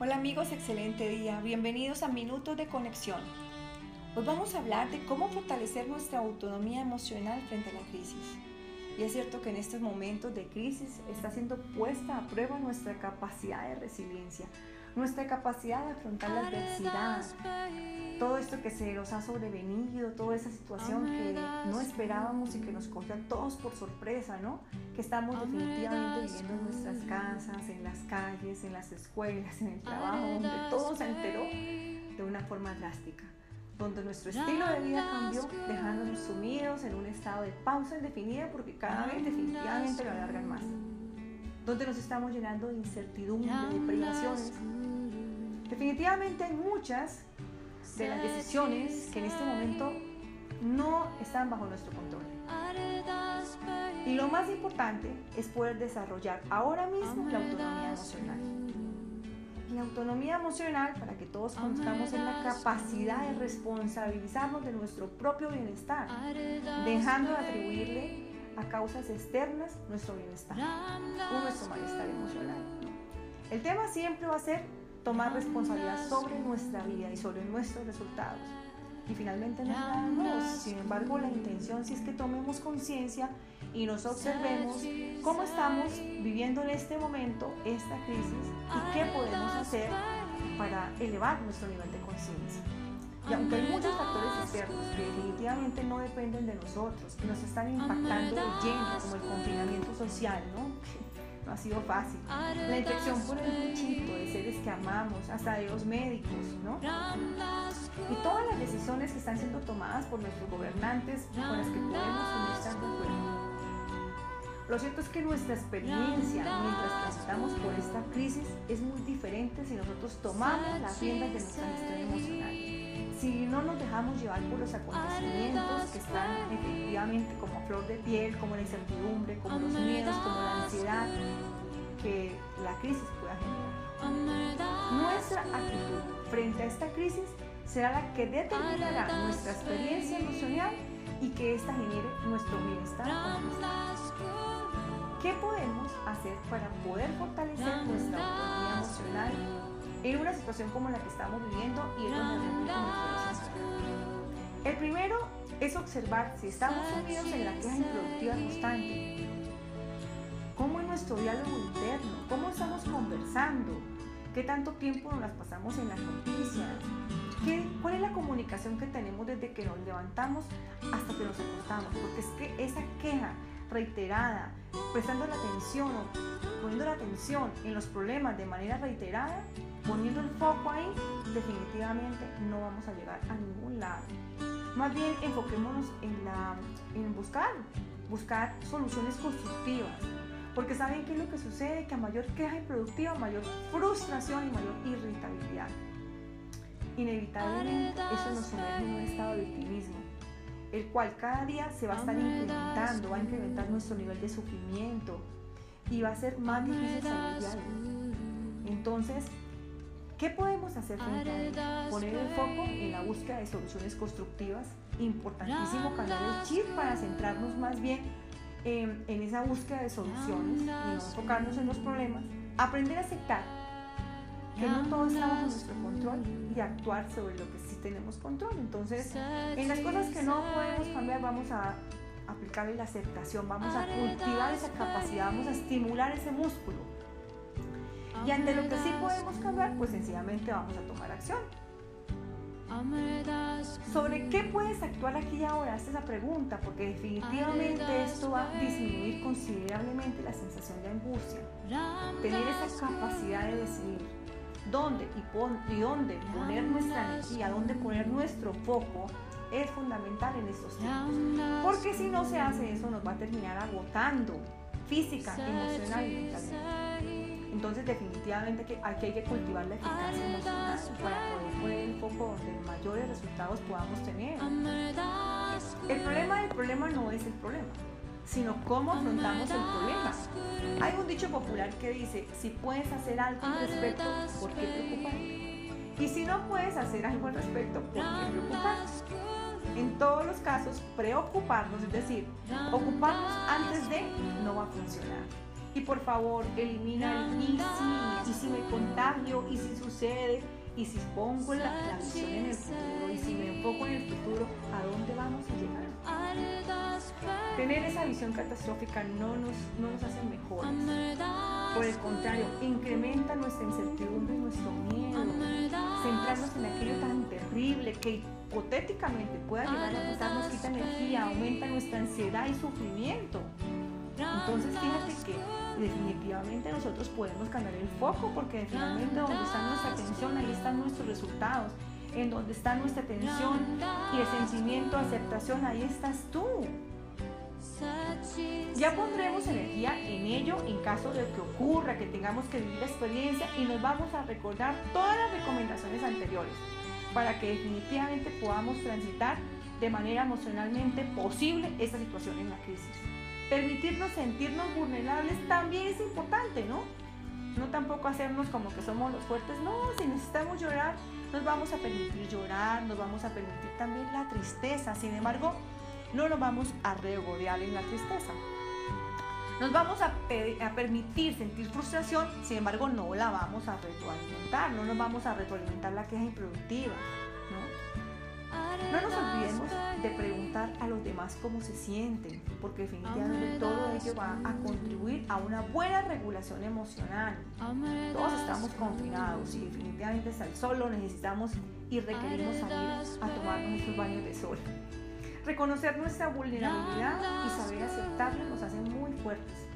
Hola amigos, excelente día. Bienvenidos a Minutos de Conexión. Hoy vamos a hablar de cómo fortalecer nuestra autonomía emocional frente a la crisis. Y es cierto que en estos momentos de crisis está siendo puesta a prueba nuestra capacidad de resiliencia, nuestra capacidad de afrontar la adversidad, todo esto que se nos ha sobrevenido, toda esa situación que no esperábamos y que nos cogió a todos por sorpresa, ¿no? Que estamos definitivamente viviendo en nuestras casas, en las calles, en las escuelas, en el trabajo, donde todo se enteró de una forma drástica donde nuestro estilo de vida cambió, dejándonos sumidos en un estado de pausa indefinida porque cada vez definitivamente lo alargan más, donde nos estamos llenando de incertidumbre, de privaciones. Definitivamente hay muchas de las decisiones que en este momento no están bajo nuestro control. Y lo más importante es poder desarrollar ahora mismo la autonomía emocional. La autonomía emocional para que todos conozcamos en la capacidad de responsabilizarnos de nuestro propio bienestar, dejando de atribuirle a causas externas nuestro bienestar o nuestro malestar emocional. El tema siempre va a ser tomar responsabilidad sobre nuestra vida y sobre nuestros resultados. Y finalmente no es Sin embargo, la intención sí es que tomemos conciencia y nos observemos cómo estamos viviendo en este momento esta crisis y qué podemos hacer para elevar nuestro nivel de conciencia. Y aunque hay muchos factores externos que definitivamente no dependen de nosotros, que nos están impactando de lleno, como el confinamiento social, ¿no? No ha sido fácil. La infección por el bichito de seres que amamos, hasta de los médicos, ¿no? Y todas las decisiones que están siendo tomadas por nuestros gobernantes con las que podemos estar de acuerdo. Lo cierto es que nuestra experiencia mientras transitamos por esta crisis es muy diferente si nosotros tomamos las riendas de nuestra gestión emocional. Si no nos dejamos llevar por los acontecimientos que están efectivamente como flor de piel, como la incertidumbre, como los miedos, como la ansiedad que la crisis pueda generar. Nuestra actitud frente a esta crisis será la que determinará nuestra experiencia emocional y que ésta genere nuestro bienestar ¿Qué podemos hacer para poder fortalecer nuestra autonomía emocional en una situación como la que estamos viviendo y en donde El primero es observar si estamos sumidos en la queja improductiva constante. ¿Cómo es nuestro diálogo interno? ¿Cómo estamos conversando? ¿Qué tanto tiempo nos las pasamos en las noticias? ¿Qué, ¿Cuál es la comunicación que tenemos desde que nos levantamos hasta que nos acostamos? Porque es que esa queja reiterada, prestando la atención o poniendo la atención en los problemas de manera reiterada, poniendo el foco ahí, definitivamente no vamos a llegar a ningún lado. Más bien enfoquémonos en, la, en buscar, buscar soluciones constructivas. Porque saben qué es lo que sucede, que a mayor queja improductiva, mayor frustración y mayor irritabilidad. Inevitablemente eso nos sumerge en un estado de victimismo el cual cada día se va a estar incrementando, va a incrementar nuestro nivel de sufrimiento y va a ser más difícil salir de ahí. Entonces, ¿qué podemos hacer frente a Poner el foco en la búsqueda de soluciones constructivas, importantísimo cambiar el chip para centrarnos más bien en, en esa búsqueda de soluciones y no enfocarnos en los problemas, aprender a aceptar que no todo está bajo nuestro control y actuar sobre lo que sí tenemos control. Entonces, en las cosas que no podemos cambiar, vamos a aplicarle la aceptación, vamos a cultivar esa capacidad, vamos a estimular ese músculo. Y ante lo que sí podemos cambiar, pues sencillamente vamos a tomar acción. ¿Sobre qué puedes actuar aquí y ahora? Esta es la pregunta, porque definitivamente esto va a disminuir considerablemente la sensación de angustia. Tener esa capacidad de decidir dónde y, dónde poner nuestra energía, dónde poner nuestro foco, es fundamental en estos tiempos. Porque si no se hace eso, nos va a terminar agotando física, emocional y mentalmente. Entonces, definitivamente que aquí hay que cultivar la eficacia emocional para poder poner el foco donde mayores resultados podamos tener. El problema del problema no es el problema sino cómo afrontamos el problema. Hay un dicho popular que dice, si puedes hacer algo al respecto, ¿por qué preocuparte? Y si no puedes hacer algo al respecto, ¿por qué preocuparte? En todos los casos, preocuparnos, es decir, ocuparnos antes de, no va a funcionar. Y por favor, elimina el y si, y si me contara plagio, y si sucede, y si pongo la, la visión en el futuro, y si me enfoco en el futuro, ¿a dónde vamos a llegar? Tener esa visión catastrófica no nos, no nos hace mejores. Por el contrario, incrementa nuestra incertidumbre y nuestro miedo. Centrarnos en aquello tan terrible que hipotéticamente pueda llegar a pasar nos quita energía, aumenta nuestra ansiedad y sufrimiento. Entonces fíjate que definitivamente nosotros podemos cambiar el foco porque finalmente donde está nuestra atención, ahí están nuestros resultados. En donde está nuestra atención y el sentimiento aceptación, ahí estás tú. Ya pondremos energía en ello en caso de que ocurra, que tengamos que vivir la experiencia y nos vamos a recordar todas las recomendaciones anteriores para que definitivamente podamos transitar de manera emocionalmente posible esta situación en la crisis. Permitirnos sentirnos vulnerables también es importante, ¿no? No tampoco hacernos como que somos los fuertes, no, si necesitamos llorar, nos vamos a permitir llorar, nos vamos a permitir también la tristeza, sin embargo, no nos vamos a regodear en la tristeza. Nos vamos a, a, permitir sentir frustración, sin embargo no la vamos a retroalimentar, no nos vamos a retroalimentar la queja improductiva. No, nos olvidemos de preguntar a los demás cómo se sienten, porque definitivamente todo ello va a contribuir a una buena regulación emocional. Todos estamos confinados y definitivamente hasta el sol lo necesitamos y requerimos salir a tomar nuestros baños de sol. Reconocer nuestra vulnerabilidad y saber aceptarla nos hace muy fuertes.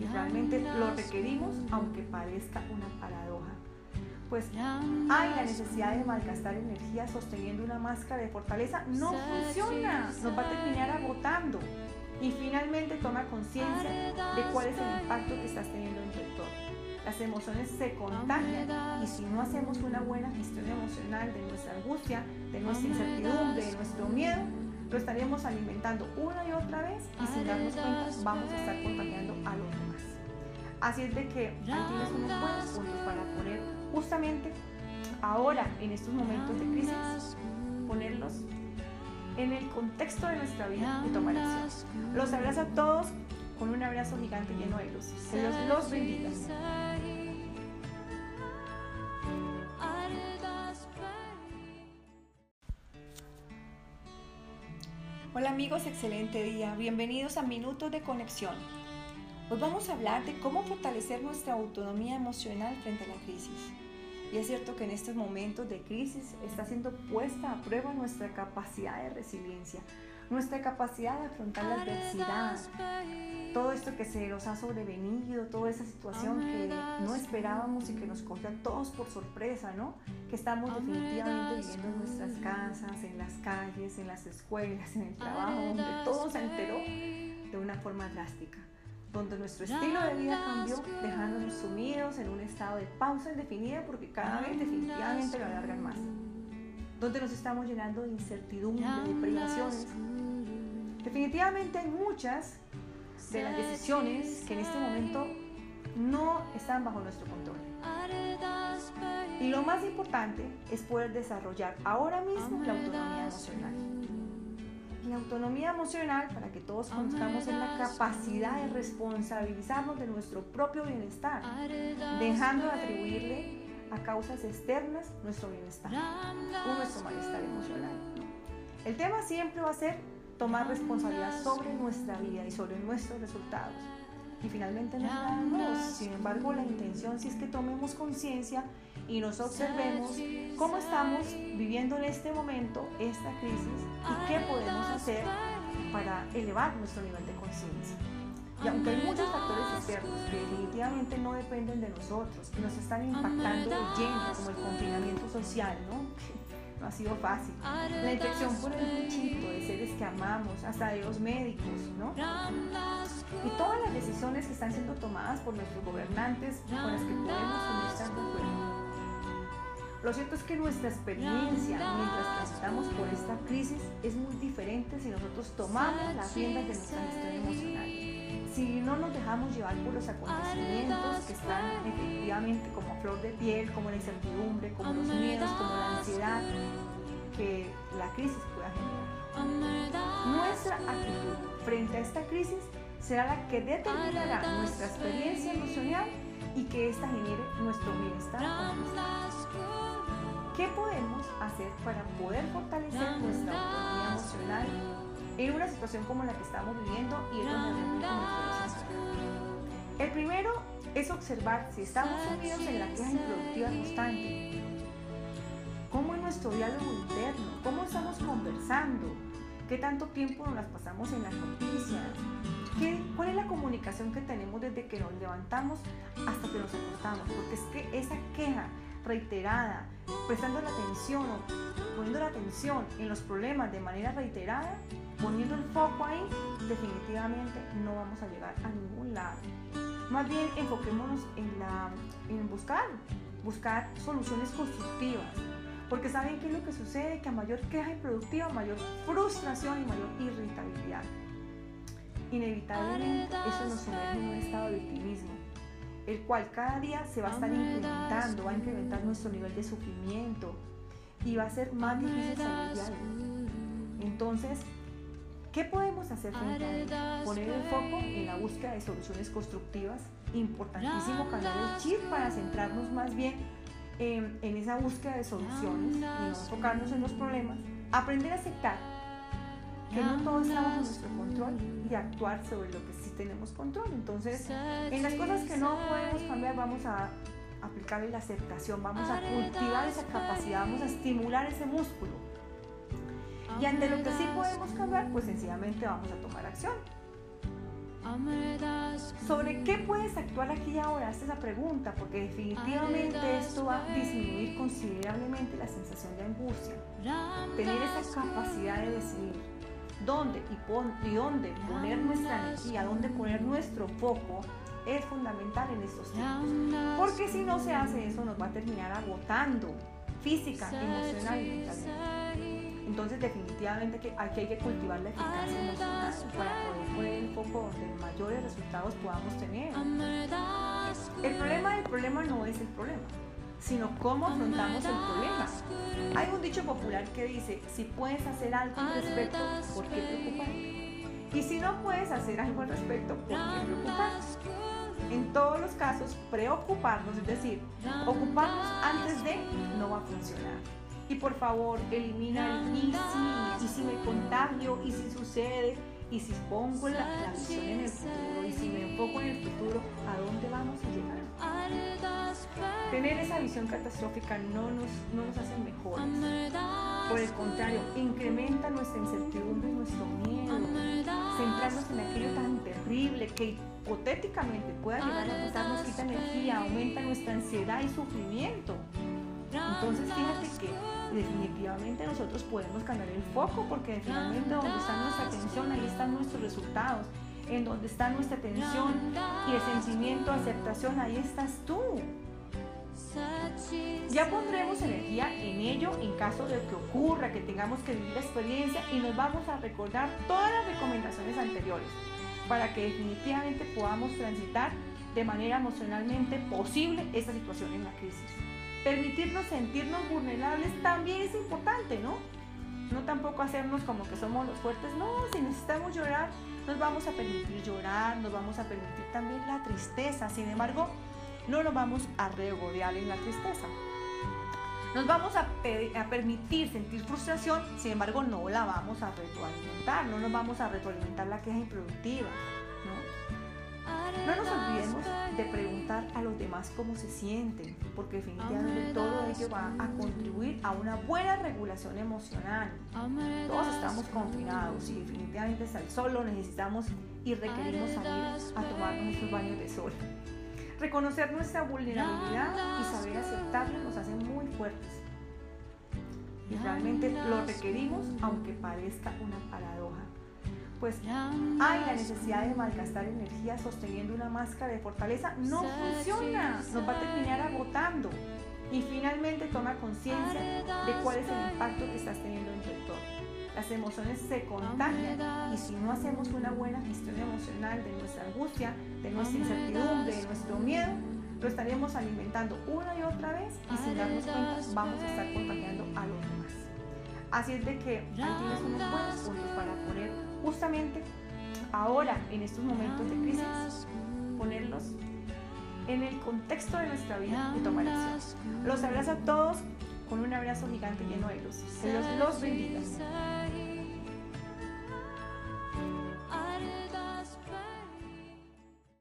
Y realmente lo requerimos aunque parezca una paradoja. Pues hay la necesidad de malgastar energía sosteniendo una máscara de fortaleza. No funciona, nos va a terminar agotando. Y finalmente toma conciencia de cuál es el impacto que estás teniendo en tu entorno. Las emociones se contagian y si no hacemos una buena gestión emocional de nuestra angustia, de nuestra incertidumbre, de nuestro miedo, lo estaríamos alimentando una y otra vez y sin darnos cuenta vamos a estar contagiando a los demás. Así es de que ahí tienes unos buenos puntos para poner justamente ahora en estos momentos de crisis, ponerlos en el contexto de nuestra vida y tomar acción. Los abrazo a todos con un abrazo gigante lleno de luz. Que Dios los bendiga. Hola amigos, excelente día. Bienvenidos a Minutos de Conexión. Hoy vamos a hablar de cómo fortalecer nuestra autonomía emocional frente a la crisis. Y es cierto que en estos momentos de crisis está siendo puesta a prueba nuestra capacidad de resiliencia, nuestra capacidad de afrontar la adversidad, todo esto que se nos ha sobrevenido, toda esa situación que no esperábamos y que nos cogió a todos por sorpresa, ¿no? Que estamos definitivamente viviendo en nuestras casas, en las calles, en las escuelas, en el trabajo, donde todo se enteró de una forma drástica, donde nuestro estilo de vida cambió, dejándonos sumidos en un estado de pausa indefinida porque cada vez definitivamente lo alargan más, donde nos estamos llenando de incertidumbre, de privaciones. Definitivamente hay muchas de las decisiones que en este momento no están bajo nuestro control. Y lo más importante es poder desarrollar ahora mismo la autonomía emocional. La autonomía emocional, para que todos conozcamos, es la capacidad de responsabilizarnos de nuestro propio bienestar, dejando de atribuirle a causas externas nuestro bienestar o nuestro malestar emocional. El tema siempre va a ser tomar responsabilidad sobre nuestra vida y sobre nuestros resultados. Y finalmente no es nada. Sin embargo, la intención sí es que tomemos conciencia y nos observemos cómo estamos viviendo en este momento esta crisis y qué podemos hacer para elevar nuestro nivel de conciencia. Y aunque hay muchos factores externos que definitivamente no dependen de nosotros, que nos están impactando de lleno, como el confinamiento social, ¿no? No ha sido fácil. La infección por el bichito de seres que amamos, hasta de los médicos, ¿no? Y todas las decisiones que están siendo tomadas por nuestros gobernantes con las que podemos estar de acuerdo. Lo cierto es que nuestra experiencia mientras transitamos por esta crisis es muy diferente si nosotros tomamos las riendas de nuestra gestión emocional. Si no nos dejamos llevar por los acontecimientos que están efectivamente como flor de piel, como la incertidumbre, como los miedos, como la ansiedad que la crisis pueda generar. Nuestra actitud frente a esta crisis será la que determinará nuestra experiencia emocional y que ésta genere nuestro bienestar ¿Qué podemos hacer para poder fortalecer nuestra autonomía emocional en una situación como la que estamos viviendo y en donde El primero es observar si estamos sumidos en la queja improductiva constante. ¿Cómo es nuestro diálogo interno? ¿Cómo estamos conversando? ¿Qué tanto tiempo nos las pasamos en las noticias? ¿Qué, ¿Cuál es la comunicación que tenemos desde que nos levantamos hasta que nos acostamos? Porque es que esa queja reiterada, prestando la atención o poniendo la atención en los problemas de manera reiterada, poniendo el foco ahí, definitivamente no vamos a llegar a ningún lado. Más bien enfoquémonos en, la, en buscar, buscar soluciones constructivas. Porque saben qué es lo que sucede, que a mayor queja improductiva, mayor frustración y mayor irritabilidad. Inevitablemente eso nos sumerge en un estado de victimismo, el cual cada día se va a estar incrementando, va a incrementar nuestro nivel de sufrimiento y va a ser más difícil salir de ahí. Entonces, ¿Qué podemos hacer frente a ello? Poner el foco en la búsqueda de soluciones constructivas. Importantísimo cambiar el chip para centrarnos más bien en, esa búsqueda de soluciones y no enfocarnos en los problemas. Aprender a aceptar que no todo está bajo nuestro y actuar sobre lo que sí tenemos control. Entonces, en las cosas que no podemos cambiar, vamos a aplicar la aceptación, vamos a cultivar esa capacidad, vamos a estimular ese músculo y ante lo que sí podemos cambiar, pues sencillamente vamos a tomar acción. ¿Sobre qué puedes actuar aquí y ahora? Esta es la pregunta, porque definitivamente esto va a disminuir considerablemente la sensación de angustia. Tener esa capacidad de decidir dónde y, y dónde poner nuestra energía, dónde poner nuestro foco, es fundamental en estos tiempos. Porque si no se hace eso, nos va a terminar agotando física, emocional y mentalmente. Entonces definitivamente que aquí hay que cultivar la eficacia emocional para poder poner el foco donde mayores resultados podamos tener. El problema del problema no es el problema, sino cómo afrontamos el problema. Hay un dicho popular que dice, si puedes hacer algo al respecto, ¿por qué preocuparte? Y si no puedes hacer algo al respecto, ¿por qué preocuparte? En todos los casos, preocuparnos, es decir, ocuparnos antes de, no va a funcionar. Y por favor, elimina el y si, y si me contagio, y si sucede, y si pongo la, visión en el futuro, y si me enfoco en el futuro, ¿a dónde vamos a llegar? Tener esa visión catastrófica no nos, no nos hace mejores. Por el contrario, incrementa nuestra incertidumbre y nuestro miedo, centrarnos en aquello tan terrible que hipotéticamente pueda llegar a pasar, nos quita energía, aumenta nuestra ansiedad y sufrimiento. Entonces fíjate que definitivamente nosotros podemos cambiar el foco porque finalmente donde está nuestra atención, ahí están nuestros resultados. En donde está nuestra atención y el sentimiento, aceptación, ahí estás tú. Ya pondremos energía en ello en caso de que ocurra, que tengamos que vivir la experiencia y nos vamos a recordar todas las recomendaciones anteriores para que definitivamente podamos transitar de manera emocionalmente posible esta situación en la crisis permitirnos sentirnos vulnerables también es importante, ¿no? No tampoco hacernos como que somos los fuertes, no, si necesitamos llorar, nos vamos a permitir llorar, nos vamos a permitir también la tristeza, sin embargo, no nos vamos a regodear en la tristeza. Nos vamos a, a, permitir sentir frustración, sin embargo no la vamos a retroalimentar, no nos vamos a retroalimentar la queja improductiva. No nos olvidemos de preguntar a los demás cómo se sienten, porque definitivamente todo ello va a contribuir a una buena regulación emocional. Todos estamos confinados y definitivamente al sol lo necesitamos y requerimos salir a tomar nuestros baños de sol. Reconocer nuestra vulnerabilidad y saber aceptarla nos hace muy fuertes. Y realmente lo requerimos aunque parezca una paradoja pues hay la necesidad de malgastar energía sosteniendo una máscara de fortaleza, no funciona, nos va a terminar agotando. Y finalmente toma conciencia de cuál es el impacto que estás teniendo en tu entorno. Las emociones se contagian y si no hacemos una buena gestión emocional de nuestra angustia, de nuestra incertidumbre, de nuestro miedo, lo estaremos alimentando una y otra vez y sin darnos cuenta vamos a estar contagiando a los demás. Así es de que ahí tienes unos buenos puntos para poner justamente ahora, en estos momentos de crisis, ponerlos en el contexto de nuestra vida y tomar acción. Los abrazo a todos con un abrazo gigante lleno de luz. Que Dios los bendiga.